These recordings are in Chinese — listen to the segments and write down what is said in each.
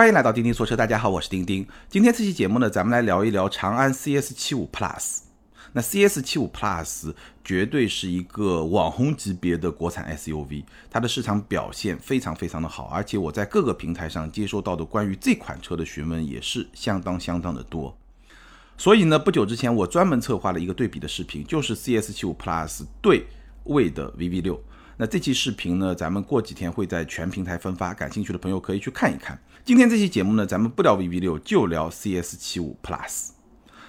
欢迎来到钉钉说车，大家好，我是钉钉。今天这期节目呢，咱们来聊一聊长安 CS 七五 Plus。那 CS 七五 Plus 绝对是一个网红级别的国产 SUV，它的市场表现非常非常的好，而且我在各个平台上接收到的关于这款车的询问也是相当相当的多。所以呢，不久之前我专门策划了一个对比的视频，就是 CS 七五 Plus 对位的 VV 六。那这期视频呢，咱们过几天会在全平台分发，感兴趣的朋友可以去看一看。今天这期节目呢，咱们不聊 VV 六，就聊 CS 七五 Plus。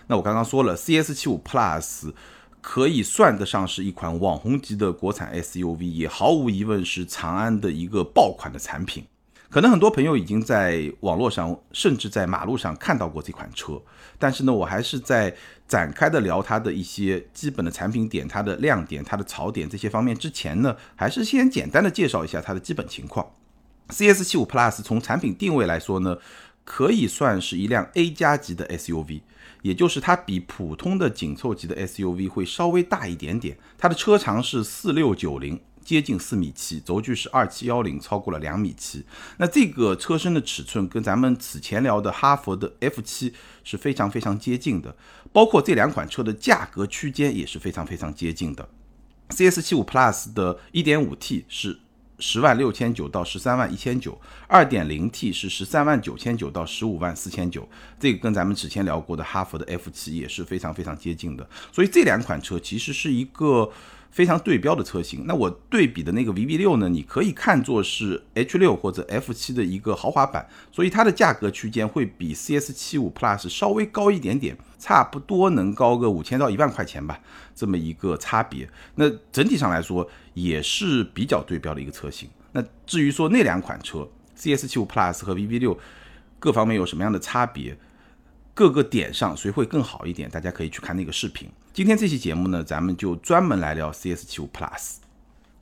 那我刚刚说了，CS 七五 Plus 可以算得上是一款网红级的国产 SUV，也毫无疑问是长安的一个爆款的产品。可能很多朋友已经在网络上，甚至在马路上看到过这款车，但是呢，我还是在展开的聊它的一些基本的产品点、它的亮点、它的槽点这些方面之前呢，还是先简单的介绍一下它的基本情况。CS 七五 Plus 从产品定位来说呢，可以算是一辆 A 加级的 SUV，也就是它比普通的紧凑级的 SUV 会稍微大一点点。它的车长是四六九零。接近四米七，轴距是二七幺零，超过了两米七。那这个车身的尺寸跟咱们此前聊的哈弗的 F 七是非常非常接近的，包括这两款车的价格区间也是非常非常接近的。CS 七五 Plus 的一点五 T 是十万六千九到十三万一千九，二点零 T 是十三万九千九到十五万四千九，这个跟咱们之前聊过的哈弗的 F 七也是非常非常接近的。所以这两款车其实是一个。非常对标的车型，那我对比的那个 VV 六呢？你可以看作是 H 六或者 F 七的一个豪华版，所以它的价格区间会比 CS 七五 Plus 稍微高一点点，差不多能高个五千到一万块钱吧，这么一个差别。那整体上来说也是比较对标的一个车型。那至于说那两款车 CS 七五 Plus 和 VV 六各方面有什么样的差别？各个点上谁会更好一点？大家可以去看那个视频。今天这期节目呢，咱们就专门来聊 CS 七五 Plus。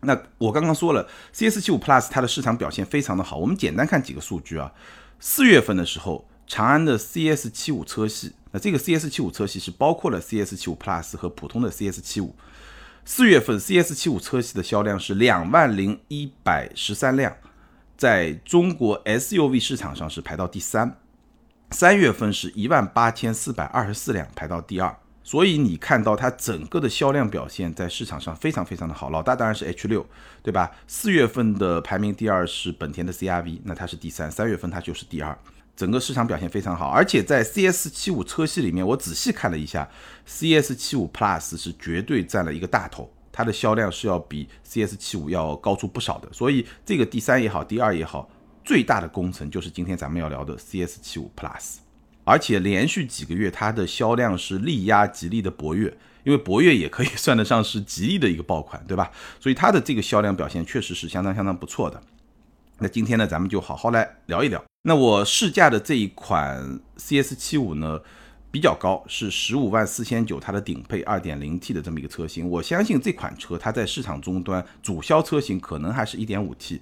那我刚刚说了，CS 七五 Plus 它的市场表现非常的好。我们简单看几个数据啊。四月份的时候，长安的 CS 七五车系，那这个 CS 七五车系是包括了 CS 七五 Plus 和普通的 CS 七五。四月份 CS 七五车系的销量是两万零一百十三辆，在中国 SUV 市场上是排到第三。三月份是一万八千四百二十四辆，排到第二。所以你看到它整个的销量表现在市场上非常非常的好。老大当然是 H 六，对吧？四月份的排名第二是本田的 CRV，那它是第三。三月份它就是第二，整个市场表现非常好。而且在 CS 七五车系里面，我仔细看了一下，CS 七五 Plus 是绝对占了一个大头，它的销量是要比 CS 七五要高出不少的。所以这个第三也好，第二也好。最大的工程就是今天咱们要聊的 CS 七五 Plus，而且连续几个月它的销量是力压吉利的博越，因为博越也可以算得上是吉利的一个爆款，对吧？所以它的这个销量表现确实是相当相当不错的。那今天呢，咱们就好好来聊一聊。那我试驾的这一款 CS 七五呢，比较高，是十五万四千九，它的顶配二点零 T 的这么一个车型。我相信这款车它在市场终端主销车型可能还是一点五 T。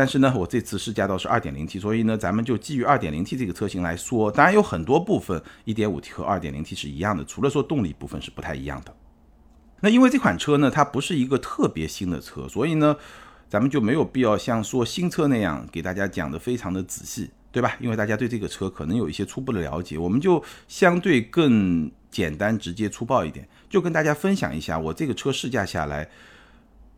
但是呢，我这次试驾到是二点零 T，所以呢，咱们就基于二点零 T 这个车型来说，当然有很多部分一点五 T 和二点零 T 是一样的，除了说动力部分是不太一样的。那因为这款车呢，它不是一个特别新的车，所以呢，咱们就没有必要像说新车那样给大家讲的非常的仔细，对吧？因为大家对这个车可能有一些初步的了解，我们就相对更简单、直接、粗暴一点，就跟大家分享一下我这个车试驾下来，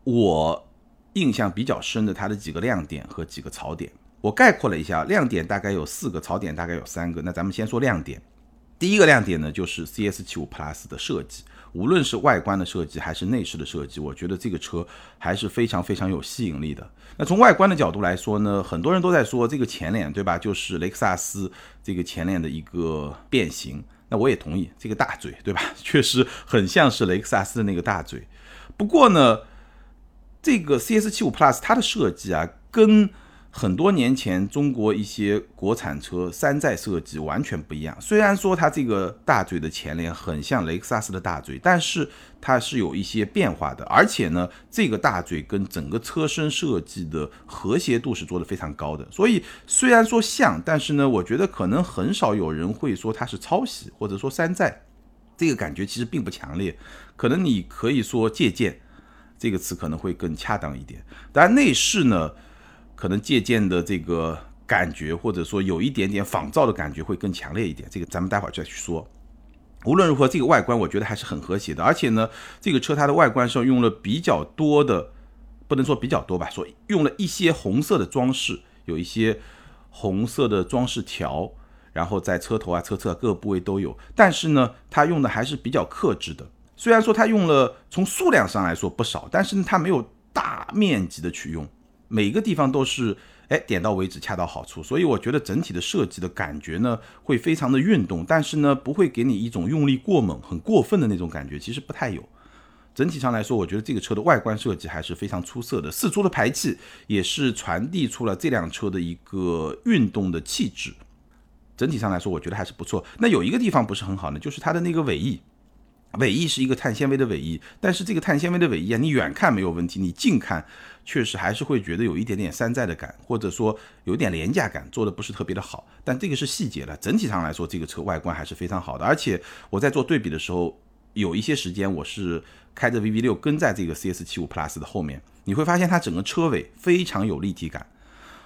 我。印象比较深的它的几个亮点和几个槽点，我概括了一下，亮点大概有四个，槽点大概有三个。那咱们先说亮点，第一个亮点呢就是 CS 七五 Plus 的设计，无论是外观的设计还是内饰的设计，我觉得这个车还是非常非常有吸引力的。那从外观的角度来说呢，很多人都在说这个前脸对吧，就是雷克萨斯这个前脸的一个变形，那我也同意，这个大嘴对吧，确实很像是雷克萨斯的那个大嘴。不过呢。这个 CS 七五 Plus 它的设计啊，跟很多年前中国一些国产车山寨设计完全不一样。虽然说它这个大嘴的前脸很像雷克萨斯的大嘴，但是它是有一些变化的。而且呢，这个大嘴跟整个车身设计的和谐度是做的非常高的。所以虽然说像，但是呢，我觉得可能很少有人会说它是抄袭或者说山寨，这个感觉其实并不强烈。可能你可以说借鉴。这个词可能会更恰当一点。当然，内饰呢，可能借鉴的这个感觉，或者说有一点点仿造的感觉会更强烈一点。这个咱们待会儿再去说。无论如何，这个外观我觉得还是很和谐的，而且呢，这个车它的外观上用了比较多的，不能说比较多吧，说用了一些红色的装饰，有一些红色的装饰条，然后在车头啊、车侧各个部位都有。但是呢，它用的还是比较克制的。虽然说它用了从数量上来说不少，但是呢，它没有大面积的去用，每个地方都是。哎，点到为止，恰到好处，所以我觉得整体的设计的感觉呢，会非常的运动，但是呢，不会给你一种用力过猛、很过分的那种感觉，其实不太有。整体上来说，我觉得这个车的外观设计还是非常出色的，四出的排气也是传递出了这辆车的一个运动的气质。整体上来说，我觉得还是不错。那有一个地方不是很好呢，就是它的那个尾翼。尾翼是一个碳纤维的尾翼，但是这个碳纤维的尾翼啊，你远看没有问题，你近看确实还是会觉得有一点点山寨的感，或者说有点廉价感，做的不是特别的好。但这个是细节了，整体上来说，这个车外观还是非常好的。而且我在做对比的时候，有一些时间我是开着 VV 六跟在这个 CS 七五 Plus 的后面，你会发现它整个车尾非常有立体感，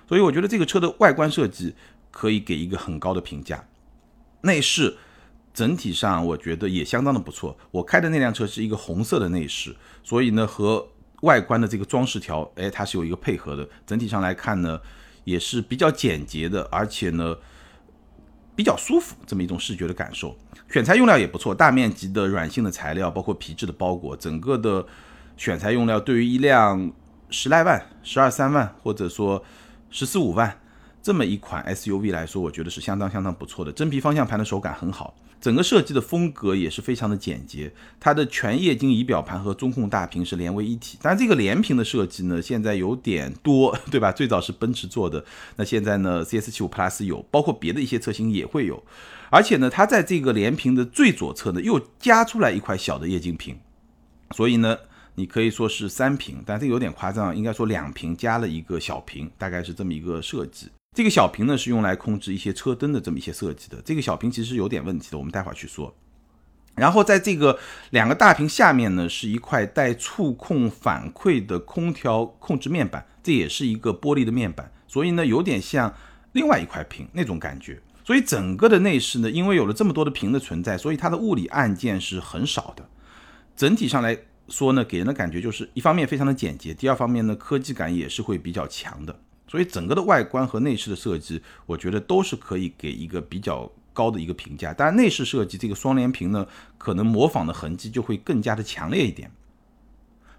所以我觉得这个车的外观设计可以给一个很高的评价。内饰。整体上我觉得也相当的不错。我开的那辆车是一个红色的内饰，所以呢和外观的这个装饰条，哎，它是有一个配合的。整体上来看呢，也是比较简洁的，而且呢比较舒服，这么一种视觉的感受。选材用料也不错，大面积的软性的材料，包括皮质的包裹，整个的选材用料对于一辆十来万、十二三万或者说十四五万这么一款 SUV 来说，我觉得是相当相当不错的。真皮方向盘的手感很好。整个设计的风格也是非常的简洁，它的全液晶仪表盘和中控大屏是连为一体。当然，这个连屏的设计呢，现在有点多，对吧？最早是奔驰做的，那现在呢，CS75 Plus 有，包括别的一些车型也会有。而且呢，它在这个连屏的最左侧呢，又加出来一块小的液晶屏，所以呢，你可以说是三屏，但这有点夸张，应该说两屏加了一个小屏，大概是这么一个设计。这个小屏呢是用来控制一些车灯的这么一些设计的。这个小屏其实有点问题的，我们待会儿去说。然后在这个两个大屏下面呢，是一块带触控反馈的空调控制面板，这也是一个玻璃的面板，所以呢有点像另外一块屏那种感觉。所以整个的内饰呢，因为有了这么多的屏的存在，所以它的物理按键是很少的。整体上来说呢，给人的感觉就是一方面非常的简洁，第二方面呢科技感也是会比较强的。所以整个的外观和内饰的设计，我觉得都是可以给一个比较高的一个评价。当然，内饰设计这个双联屏呢，可能模仿的痕迹就会更加的强烈一点。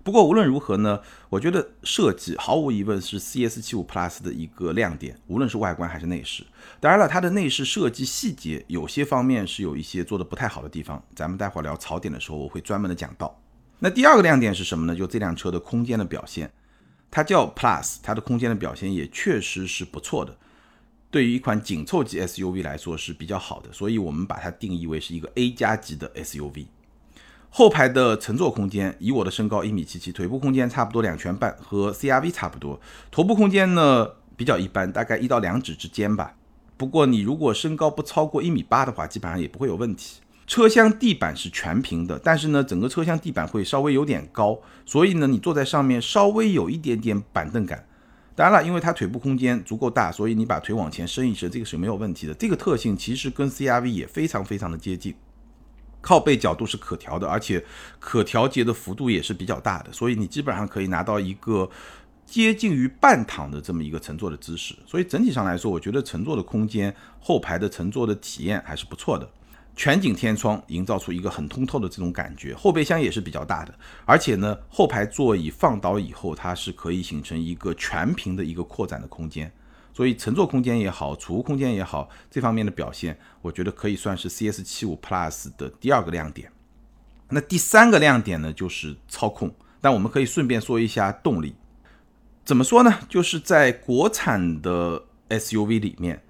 不过无论如何呢，我觉得设计毫无疑问是 CS75 Plus 的一个亮点，无论是外观还是内饰。当然了，它的内饰设计细节有些方面是有一些做的不太好的地方，咱们待会儿聊槽点的时候我会专门的讲到。那第二个亮点是什么呢？就这辆车的空间的表现。它叫 Plus，它的空间的表现也确实是不错的，对于一款紧凑级 SUV 来说是比较好的，所以我们把它定义为是一个 A 加级的 SUV。后排的乘坐空间，以我的身高一米七七，腿部空间差不多两拳半，和 CRV 差不多。头部空间呢比较一般，大概一到两指之间吧。不过你如果身高不超过一米八的话，基本上也不会有问题。车厢地板是全平的，但是呢，整个车厢地板会稍微有点高，所以呢，你坐在上面稍微有一点点板凳感。当然了，因为它腿部空间足够大，所以你把腿往前伸一伸，这个是没有问题的。这个特性其实跟 CRV 也非常非常的接近。靠背角度是可调的，而且可调节的幅度也是比较大的，所以你基本上可以拿到一个接近于半躺的这么一个乘坐的姿势。所以整体上来说，我觉得乘坐的空间、后排的乘坐的体验还是不错的。全景天窗营造出一个很通透的这种感觉，后备箱也是比较大的，而且呢，后排座椅放倒以后，它是可以形成一个全屏的一个扩展的空间，所以乘坐空间也好，储物空间也好，这方面的表现，我觉得可以算是 CS 七五 Plus 的第二个亮点。那第三个亮点呢，就是操控，但我们可以顺便说一下动力，怎么说呢？就是在国产的 SUV 里面。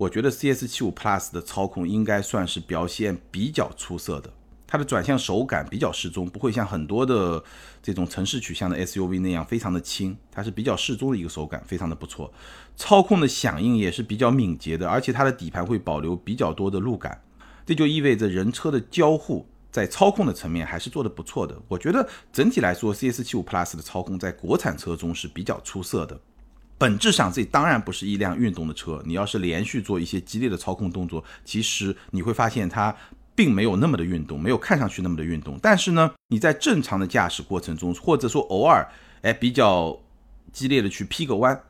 我觉得 CS75 Plus 的操控应该算是表现比较出色的，它的转向手感比较适中，不会像很多的这种城市取向的 SUV 那样非常的轻，它是比较适中的一个手感，非常的不错。操控的响应也是比较敏捷的，而且它的底盘会保留比较多的路感，这就意味着人车的交互在操控的层面还是做得不错的。我觉得整体来说，CS75 Plus 的操控在国产车中是比较出色的。本质上这当然不是一辆运动的车。你要是连续做一些激烈的操控动作，其实你会发现它并没有那么的运动，没有看上去那么的运动。但是呢，你在正常的驾驶过程中，或者说偶尔哎比较激烈的去劈个弯，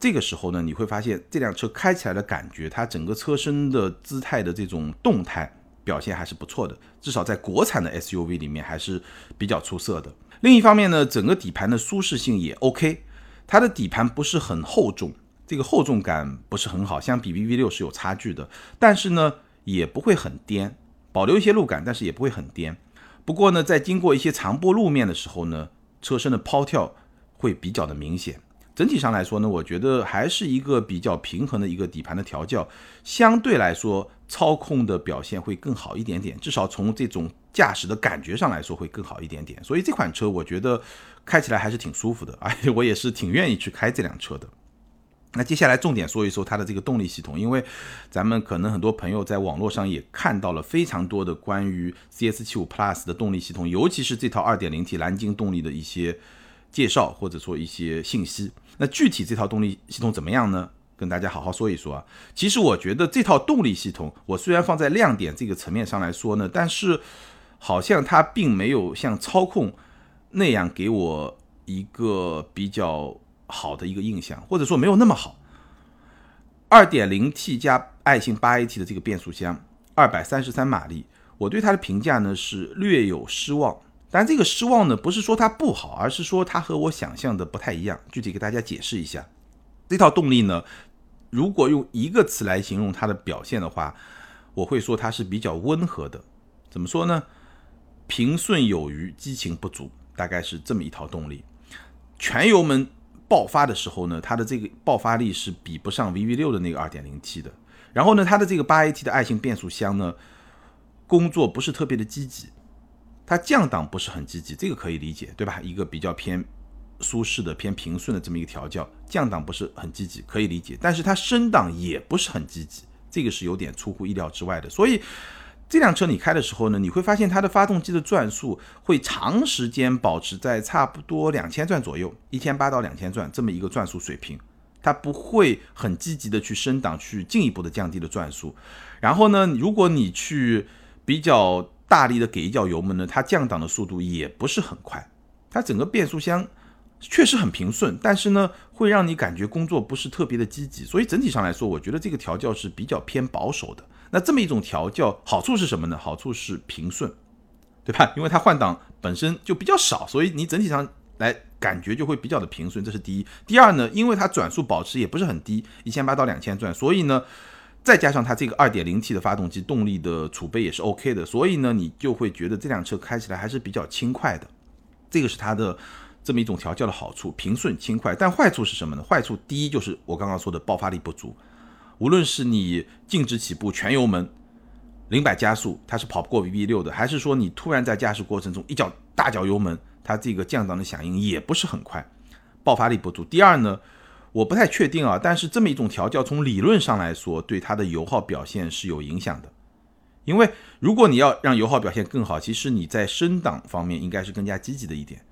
这个时候呢，你会发现这辆车开起来的感觉，它整个车身的姿态的这种动态表现还是不错的，至少在国产的 SUV 里面还是比较出色的。另一方面呢，整个底盘的舒适性也 OK，它的底盘不是很厚重，这个厚重感不是很好，相比 VV 六是有差距的。但是呢，也不会很颠，保留一些路感，但是也不会很颠。不过呢，在经过一些长波路面的时候呢，车身的抛跳会比较的明显。整体上来说呢，我觉得还是一个比较平衡的一个底盘的调教，相对来说操控的表现会更好一点点，至少从这种驾驶的感觉上来说会更好一点点。所以这款车我觉得开起来还是挺舒服的，而且我也是挺愿意去开这辆车的。那接下来重点说一说它的这个动力系统，因为咱们可能很多朋友在网络上也看到了非常多的关于 CS75 Plus 的动力系统，尤其是这套 2.0T 蓝鲸动力的一些介绍或者说一些信息。那具体这套动力系统怎么样呢？跟大家好好说一说啊。其实我觉得这套动力系统，我虽然放在亮点这个层面上来说呢，但是好像它并没有像操控那样给我一个比较好的一个印象，或者说没有那么好。2.0T 加爱信 8AT 的这个变速箱，233马力，我对它的评价呢是略有失望。但这个失望呢，不是说它不好，而是说它和我想象的不太一样。具体给大家解释一下，这套动力呢，如果用一个词来形容它的表现的话，我会说它是比较温和的。怎么说呢？平顺有余，激情不足，大概是这么一套动力。全油门爆发的时候呢，它的这个爆发力是比不上 VV 六的那个 2.0T 的。然后呢，它的这个 8AT 的爱信变速箱呢，工作不是特别的积极。它降档不是很积极，这个可以理解，对吧？一个比较偏舒适的、偏平顺的这么一个调教，降档不是很积极，可以理解。但是它升档也不是很积极，这个是有点出乎意料之外的。所以这辆车你开的时候呢，你会发现它的发动机的转速会长时间保持在差不多两千转左右，一千八到两千转这么一个转速水平，它不会很积极的去升档，去进一步的降低了转速。然后呢，如果你去比较。大力的给一脚油门呢，它降档的速度也不是很快，它整个变速箱确实很平顺，但是呢，会让你感觉工作不是特别的积极，所以整体上来说，我觉得这个调教是比较偏保守的。那这么一种调教好处是什么呢？好处是平顺，对吧？因为它换挡本身就比较少，所以你整体上来感觉就会比较的平顺，这是第一。第二呢，因为它转速保持也不是很低，一千八到两千转，所以呢。再加上它这个 2.0T 的发动机动力的储备也是 OK 的，所以呢，你就会觉得这辆车开起来还是比较轻快的。这个是它的这么一种调教的好处，平顺轻快。但坏处是什么呢？坏处第一就是我刚刚说的爆发力不足，无论是你静止起步全油门零百加速，它是跑不过 VV6 的，还是说你突然在驾驶过程中一脚大脚油门，它这个降档的响应也不是很快，爆发力不足。第二呢？我不太确定啊，但是这么一种调教，从理论上来说，对它的油耗表现是有影响的。因为如果你要让油耗表现更好，其实你在升档方面应该是更加积极的一点。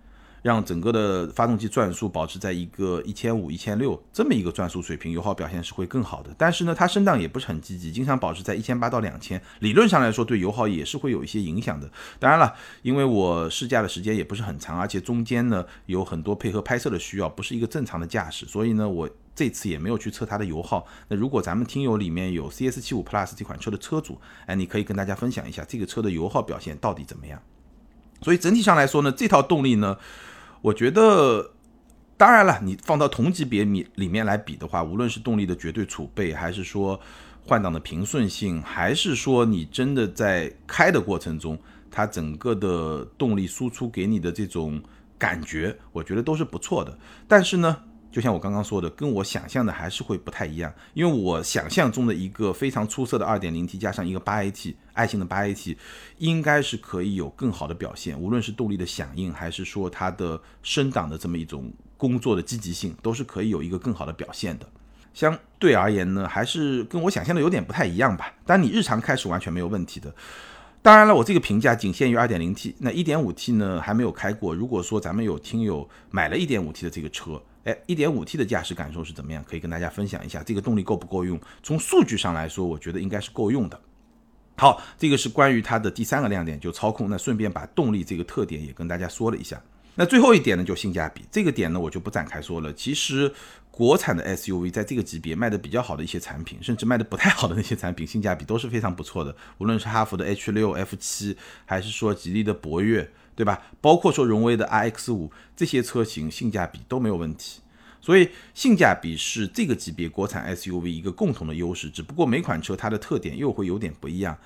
让整个的发动机转速保持在一个一千五、一千六这么一个转速水平，油耗表现是会更好的。但是呢，它升档也不是很积极，经常保持在一千八到两千，理论上来说对油耗也是会有一些影响的。当然了，因为我试驾的时间也不是很长，而且中间呢有很多配合拍摄的需要，不是一个正常的驾驶，所以呢，我这次也没有去测它的油耗。那如果咱们听友里面有 CS 七五 Plus 这款车的车主，哎，你可以跟大家分享一下这个车的油耗表现到底怎么样。所以整体上来说呢，这套动力呢。我觉得，当然了，你放到同级别里里面来比的话，无论是动力的绝对储备，还是说换挡的平顺性，还是说你真的在开的过程中，它整个的动力输出给你的这种感觉，我觉得都是不错的。但是呢。就像我刚刚说的，跟我想象的还是会不太一样，因为我想象中的一个非常出色的 2.0T 加上一个 8AT 爱信的 8AT，应该是可以有更好的表现，无论是动力的响应，还是说它的升档的这么一种工作的积极性，都是可以有一个更好的表现的。相对而言呢，还是跟我想象的有点不太一样吧。但你日常开是完全没有问题的。当然了，我这个评价仅限于 2.0T，那 1.5T 呢还没有开过。如果说咱们有听友买了 1.5T 的这个车，哎，1.5T 的驾驶感受是怎么样？可以跟大家分享一下，这个动力够不够用？从数据上来说，我觉得应该是够用的。好，这个是关于它的第三个亮点，就操控。那顺便把动力这个特点也跟大家说了一下。那最后一点呢，就性价比这个点呢，我就不展开说了。其实国产的 SUV 在这个级别卖的比较好的一些产品，甚至卖的不太好的那些产品，性价比都是非常不错的。无论是哈弗的 H 六、F 七，还是说吉利的博越，对吧？包括说荣威的 RX 五，这些车型性价比都没有问题。所以性价比是这个级别国产 SUV 一个共同的优势，只不过每款车它的特点又会有点不一样。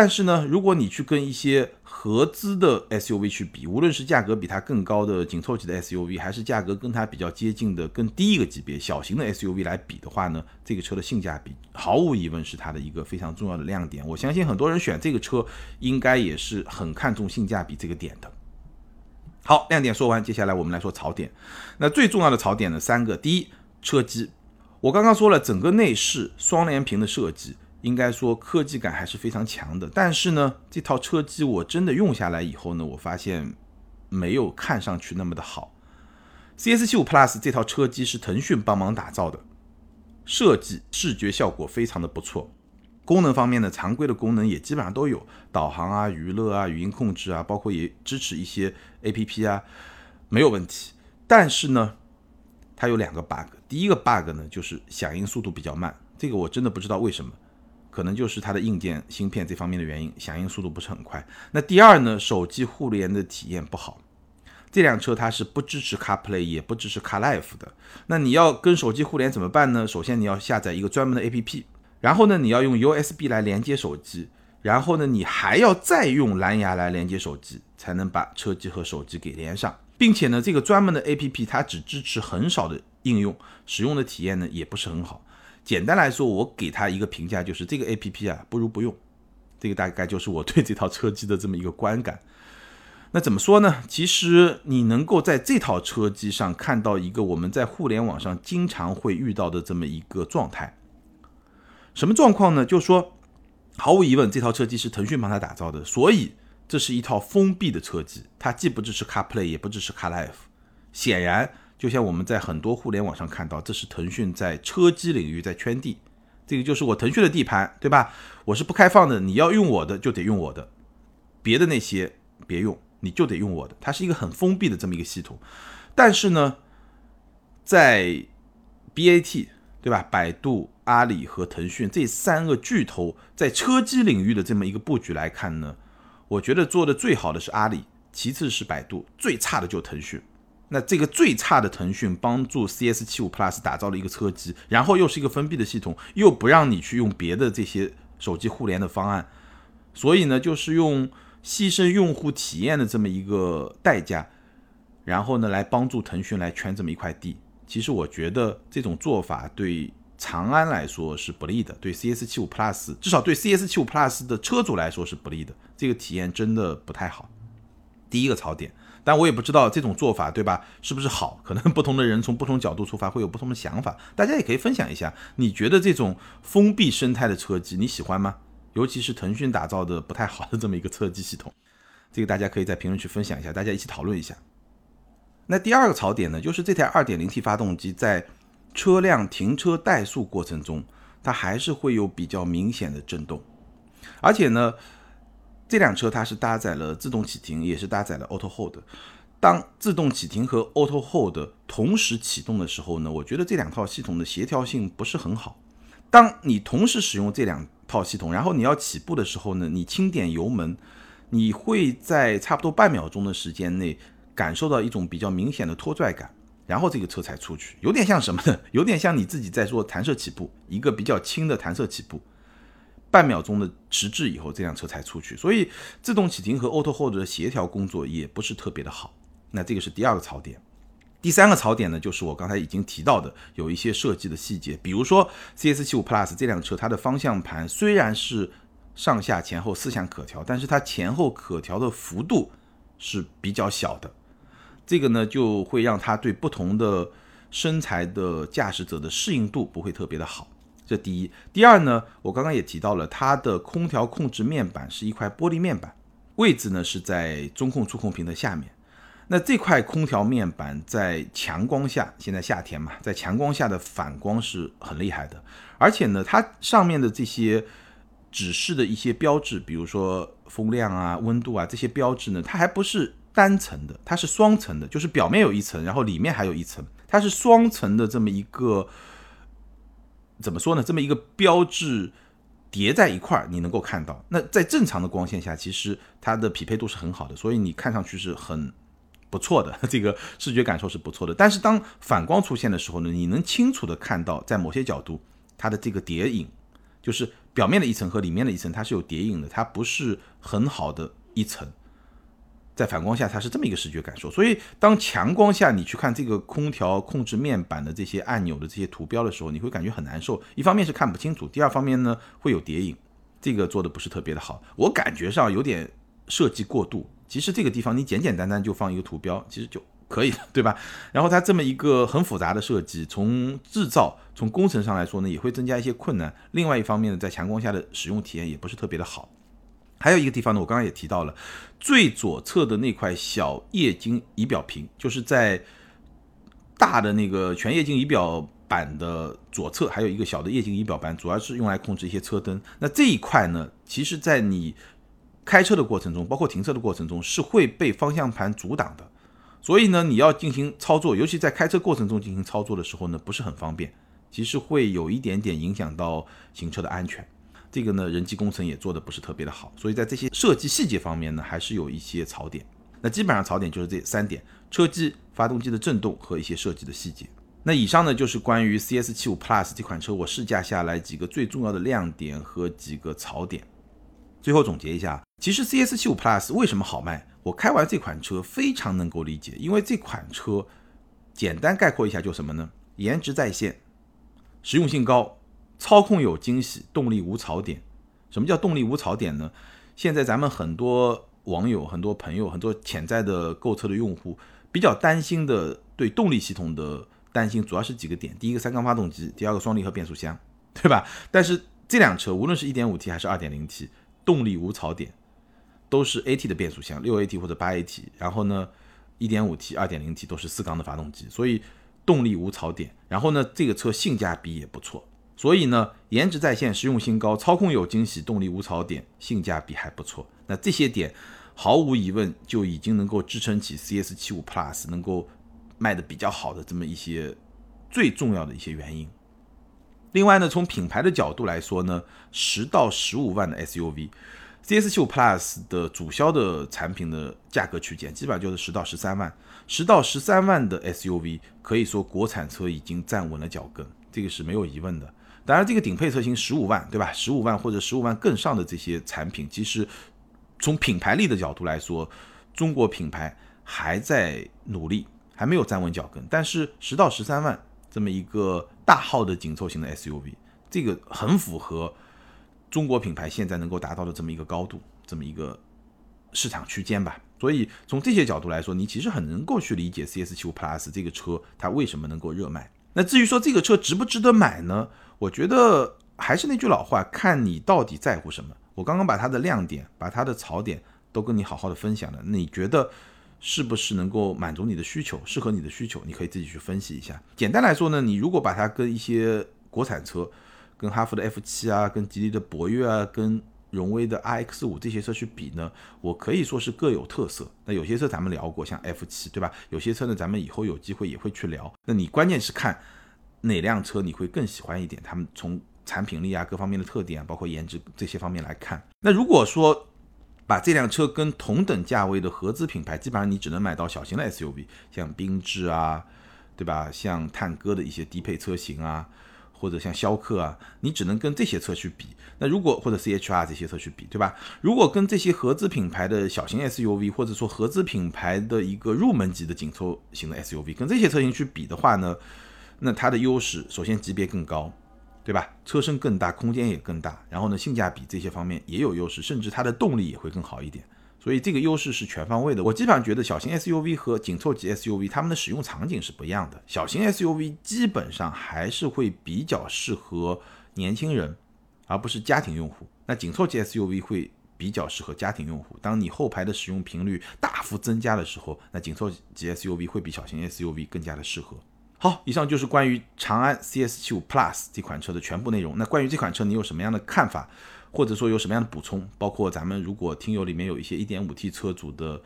但是呢，如果你去跟一些合资的 SUV 去比，无论是价格比它更高的紧凑级的 SUV，还是价格跟它比较接近的更低一个级别小型的 SUV 来比的话呢，这个车的性价比毫无疑问是它的一个非常重要的亮点。我相信很多人选这个车，应该也是很看重性价比这个点的。好，亮点说完，接下来我们来说槽点。那最重要的槽点呢，三个：第一，车机。我刚刚说了，整个内饰双联屏的设计。应该说科技感还是非常强的，但是呢，这套车机我真的用下来以后呢，我发现没有看上去那么的好。CS75 Plus 这套车机是腾讯帮忙打造的，设计视觉效果非常的不错，功能方面呢，常规的功能也基本上都有，导航啊、娱乐啊、语音控制啊，包括也支持一些 APP 啊，没有问题。但是呢，它有两个 bug，第一个 bug 呢就是响应速度比较慢，这个我真的不知道为什么。可能就是它的硬件芯片这方面的原因，响应速度不是很快。那第二呢，手机互联的体验不好。这辆车它是不支持 CarPlay，也不支持 CarLife 的。那你要跟手机互联怎么办呢？首先你要下载一个专门的 APP，然后呢你要用 USB 来连接手机，然后呢你还要再用蓝牙来连接手机，才能把车机和手机给连上。并且呢这个专门的 APP 它只支持很少的应用，使用的体验呢也不是很好。简单来说，我给他一个评价，就是这个 A P P 啊，不如不用。这个大概就是我对这套车机的这么一个观感。那怎么说呢？其实你能够在这套车机上看到一个我们在互联网上经常会遇到的这么一个状态。什么状况呢？就是说，毫无疑问，这套车机是腾讯帮他打造的，所以这是一套封闭的车机，它既不支持 CarPlay，也不支持 CarLife。显然。就像我们在很多互联网上看到，这是腾讯在车机领域在圈地，这个就是我腾讯的地盘，对吧？我是不开放的，你要用我的就得用我的，别的那些别用，你就得用我的。它是一个很封闭的这么一个系统。但是呢，在 BAT 对吧？百度、阿里和腾讯这三个巨头在车机领域的这么一个布局来看呢，我觉得做的最好的是阿里，其次是百度，最差的就腾讯。那这个最差的腾讯帮助 CS 七五 Plus 打造了一个车机，然后又是一个封闭的系统，又不让你去用别的这些手机互联的方案，所以呢，就是用牺牲用户体验的这么一个代价，然后呢，来帮助腾讯来圈这么一块地。其实我觉得这种做法对长安来说是不利的，对 CS 七五 Plus 至少对 CS 七五 Plus 的车主来说是不利的，这个体验真的不太好。第一个槽点。但我也不知道这种做法，对吧？是不是好？可能不同的人从不同角度出发会有不同的想法。大家也可以分享一下，你觉得这种封闭生态的车机你喜欢吗？尤其是腾讯打造的不太好的这么一个车机系统，这个大家可以在评论区分享一下，大家一起讨论一下。那第二个槽点呢，就是这台 2.0T 发动机在车辆停车怠速过程中，它还是会有比较明显的震动，而且呢。这辆车它是搭载了自动启停，也是搭载了 Auto Hold。当自动启停和 Auto Hold 同时启动的时候呢，我觉得这两套系统的协调性不是很好。当你同时使用这两套系统，然后你要起步的时候呢，你轻点油门，你会在差不多半秒钟的时间内感受到一种比较明显的拖拽感，然后这个车才出去，有点像什么呢？有点像你自己在做弹射起步，一个比较轻的弹射起步。半秒钟的迟滞以后，这辆车才出去，所以自动启停和 Auto Hold 的协调工作也不是特别的好。那这个是第二个槽点。第三个槽点呢，就是我刚才已经提到的，有一些设计的细节，比如说 CS75 Plus 这辆车，它的方向盘虽然是上下前后四向可调，但是它前后可调的幅度是比较小的，这个呢就会让它对不同的身材的驾驶者的适应度不会特别的好。这第一，第二呢，我刚刚也提到了，它的空调控制面板是一块玻璃面板，位置呢是在中控触控屏的下面。那这块空调面板在强光下，现在夏天嘛，在强光下的反光是很厉害的，而且呢，它上面的这些指示的一些标志，比如说风量啊、温度啊这些标志呢，它还不是单层的，它是双层的，就是表面有一层，然后里面还有一层，它是双层的这么一个，怎么说呢？这么一个标志叠在一块儿，你能够看到。那在正常的光线下，其实它的匹配度是很好的，所以你看上去是很。不错的，这个视觉感受是不错的。但是当反光出现的时候呢，你能清楚的看到，在某些角度，它的这个叠影，就是表面的一层和里面的一层，它是有叠影的，它不是很好的一层。在反光下，它是这么一个视觉感受。所以当强光下你去看这个空调控制面板的这些按钮的这些图标的时候，你会感觉很难受。一方面是看不清楚，第二方面呢会有叠影，这个做的不是特别的好。我感觉上有点设计过度。其实这个地方你简简单单就放一个图标，其实就可以了，对吧？然后它这么一个很复杂的设计，从制造、从工程上来说呢，也会增加一些困难。另外一方面呢，在强光下的使用体验也不是特别的好。还有一个地方呢，我刚刚也提到了，最左侧的那块小液晶仪表屏，就是在大的那个全液晶仪表板的左侧，还有一个小的液晶仪表板，主要是用来控制一些车灯。那这一块呢，其实在你开车的过程中，包括停车的过程中，是会被方向盘阻挡的，所以呢，你要进行操作，尤其在开车过程中进行操作的时候呢，不是很方便，其实会有一点点影响到行车的安全。这个呢，人机工程也做的不是特别的好，所以在这些设计细节方面呢，还是有一些槽点。那基本上槽点就是这三点：车机、发动机的震动和一些设计的细节。那以上呢，就是关于 CS 七五 Plus 这款车我试驾下来几个最重要的亮点和几个槽点。最后总结一下。其实 CS 七五 Plus 为什么好卖？我开完这款车非常能够理解，因为这款车简单概括一下就什么呢？颜值在线，实用性高，操控有惊喜，动力无槽点。什么叫动力无槽点呢？现在咱们很多网友、很多朋友、很多潜在的购车的用户比较担心的对动力系统的担心，主要是几个点：第一个三缸发动机，第二个双离合变速箱，对吧？但是这辆车无论是一点五 T 还是二点零 T，动力无槽点。都是 AT 的变速箱，六 AT 或者八 AT，然后呢，一点五 T、二点零 T 都是四缸的发动机，所以动力无槽点。然后呢，这个车性价比也不错，所以呢，颜值在线，实用性高，操控有惊喜，动力无槽点，性价比还不错。那这些点毫无疑问就已经能够支撑起 CS 七五 Plus 能够卖的比较好的这么一些最重要的一些原因。另外呢，从品牌的角度来说呢，十到十五万的 SUV。CS 七五 Plus 的主销的产品的价格区间基本上就是十到十三万，十到十三万的 SUV 可以说国产车已经站稳了脚跟，这个是没有疑问的。当然，这个顶配车型十五万，对吧？十五万或者十五万更上的这些产品，其实从品牌力的角度来说，中国品牌还在努力，还没有站稳脚跟。但是十到十三万这么一个大号的紧凑型的 SUV，这个很符合。中国品牌现在能够达到的这么一个高度，这么一个市场区间吧。所以从这些角度来说，你其实很能够去理解 CS 七五 Plus 这个车它为什么能够热卖。那至于说这个车值不值得买呢？我觉得还是那句老话，看你到底在乎什么。我刚刚把它的亮点、把它的槽点都跟你好好的分享了，你觉得是不是能够满足你的需求，适合你的需求？你可以自己去分析一下。简单来说呢，你如果把它跟一些国产车，跟哈弗的 F 七啊，跟吉利的博越啊，跟荣威的 RX 五这些车去比呢，我可以说是各有特色。那有些车咱们聊过，像 F 七，对吧？有些车呢，咱们以后有机会也会去聊。那你关键是看哪辆车你会更喜欢一点，他们从产品力啊各方面的特点啊，包括颜值这些方面来看。那如果说把这辆车跟同等价位的合资品牌，基本上你只能买到小型的 SUV，像缤智啊，对吧？像探歌的一些低配车型啊。或者像逍客啊，你只能跟这些车去比。那如果或者 C H R 这些车去比，对吧？如果跟这些合资品牌的小型 S U V，或者说合资品牌的一个入门级的紧凑型的 S U V，跟这些车型去比的话呢，那它的优势首先级别更高，对吧？车身更大，空间也更大，然后呢，性价比这些方面也有优势，甚至它的动力也会更好一点。所以这个优势是全方位的。我基本上觉得小型 SUV 和紧凑级 SUV 它们的使用场景是不一样的。小型 SUV 基本上还是会比较适合年轻人，而不是家庭用户。那紧凑级 SUV 会比较适合家庭用户。当你后排的使用频率大幅增加的时候，那紧凑级 SUV 会比小型 SUV 更加的适合。好，以上就是关于长安 CS75 Plus 这款车的全部内容。那关于这款车，你有什么样的看法，或者说有什么样的补充？包括咱们如果听友里面有一些 1.5T 车主的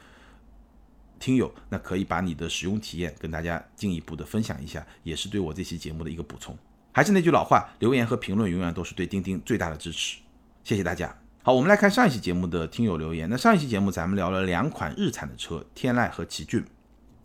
听友，那可以把你的使用体验跟大家进一步的分享一下，也是对我这期节目的一个补充。还是那句老话，留言和评论永远都是对钉钉最大的支持。谢谢大家。好，我们来看上一期节目的听友留言。那上一期节目咱们聊了两款日产的车，天籁和奇骏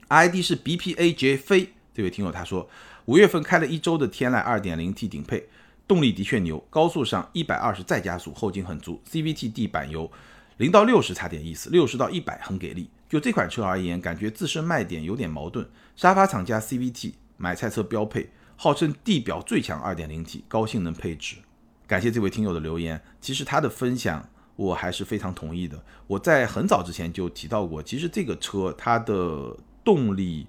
，ID 是 BPAJ 飞。这位听友他说，五月份开了一周的天籁 2.0T 顶配，动力的确牛，高速上一百二十再加速，后劲很足。CVT 地板油，零到六十差点意思，六十到一百很给力。就这款车而言，感觉自身卖点有点矛盾。沙发厂加 CVT，买菜车标配，号称地表最强 2.0T 高性能配置。感谢这位听友的留言，其实他的分享我还是非常同意的。我在很早之前就提到过，其实这个车它的动力。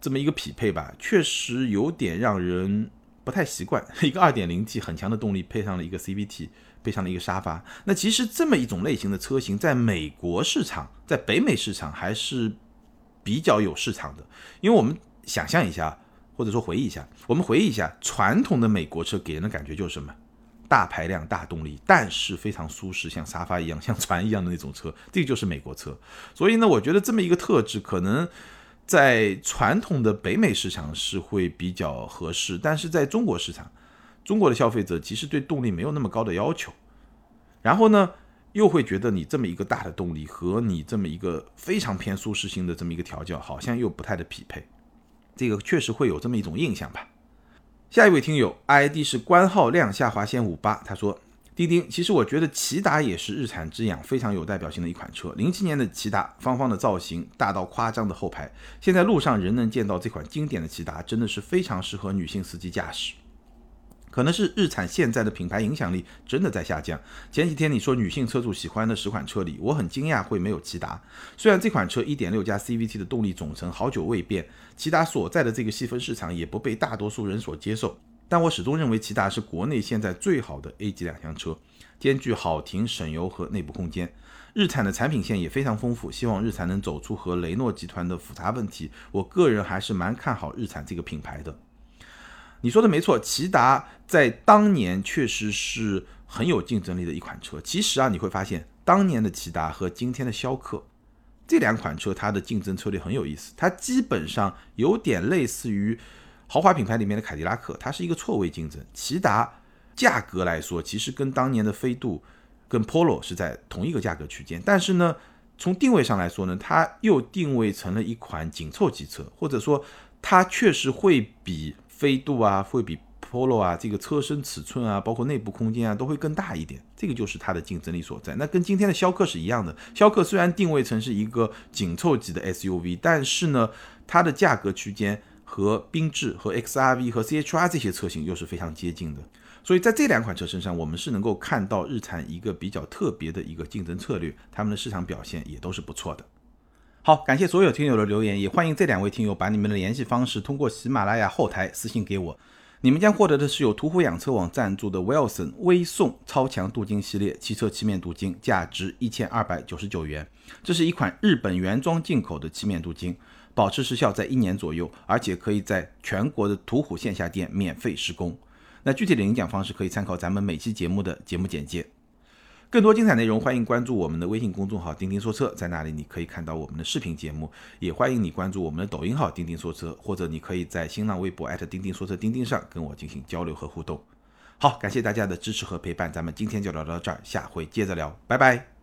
这么一个匹配吧，确实有点让人不太习惯。一个 2.0T 很强的动力，配上了一个 CVT，配上了一个沙发。那其实这么一种类型的车型，在美国市场，在北美市场还是比较有市场的。因为我们想象一下，或者说回忆一下，我们回忆一下传统的美国车给人的感觉就是什么？大排量、大动力，但是非常舒适，像沙发一样、像船一样的那种车，这个就是美国车。所以呢，我觉得这么一个特质可能。在传统的北美市场是会比较合适，但是在中国市场，中国的消费者其实对动力没有那么高的要求，然后呢，又会觉得你这么一个大的动力和你这么一个非常偏舒适性的这么一个调教，好像又不太的匹配，这个确实会有这么一种印象吧。下一位听友 ID 是关号亮下划线五八，他说。丁丁，其实我觉得骐达也是日产之养非常有代表性的一款车。零七年的骐达，方方的造型，大到夸张的后排，现在路上仍能见到这款经典的骐达，真的是非常适合女性司机驾驶。可能是日产现在的品牌影响力真的在下降。前几天你说女性车主喜欢的十款车里，我很惊讶会没有骐达。虽然这款车1.6加 CVT 的动力总成好久未变，骐达所在的这个细分市场也不被大多数人所接受。但我始终认为，骐达是国内现在最好的 A 级两厢车，兼具好停、省油和内部空间。日产的产品线也非常丰富，希望日产能走出和雷诺集团的复杂问题。我个人还是蛮看好日产这个品牌的。你说的没错，骐达在当年确实是很有竞争力的一款车。其实啊，你会发现，当年的骐达和今天的逍客这两款车，它的竞争策略很有意思，它基本上有点类似于。豪华品牌里面的凯迪拉克，它是一个错位竞争。骐达价格来说，其实跟当年的飞度、跟 Polo 是在同一个价格区间，但是呢，从定位上来说呢，它又定位成了一款紧凑级车，或者说它确实会比飞度啊，会比 Polo 啊，这个车身尺寸啊，包括内部空间啊，都会更大一点。这个就是它的竞争力所在。那跟今天的逍客是一样的，逍客虽然定位成是一个紧凑级的 SUV，但是呢，它的价格区间。和缤智、和 XRV、和 CHR 这些车型又是非常接近的，所以在这两款车身上，我们是能够看到日产一个比较特别的一个竞争策略，他们的市场表现也都是不错的。好，感谢所有听友的留言，也欢迎这两位听友把你们的联系方式通过喜马拉雅后台私信给我，你们将获得的是由途虎养车网赞助的 Wilson 微送超强镀金系列汽车漆面镀金，价值一千二百九十九元，这是一款日本原装进口的漆面镀金。保持时效在一年左右，而且可以在全国的途虎线下店免费施工。那具体的领奖方式可以参考咱们每期节目的节目简介。更多精彩内容，欢迎关注我们的微信公众号“钉钉说车”，在那里你可以看到我们的视频节目。也欢迎你关注我们的抖音号“钉钉说车”，或者你可以在新浪微博钉钉说车钉钉上跟我进行交流和互动。好，感谢大家的支持和陪伴，咱们今天就聊到这儿，下回接着聊，拜拜。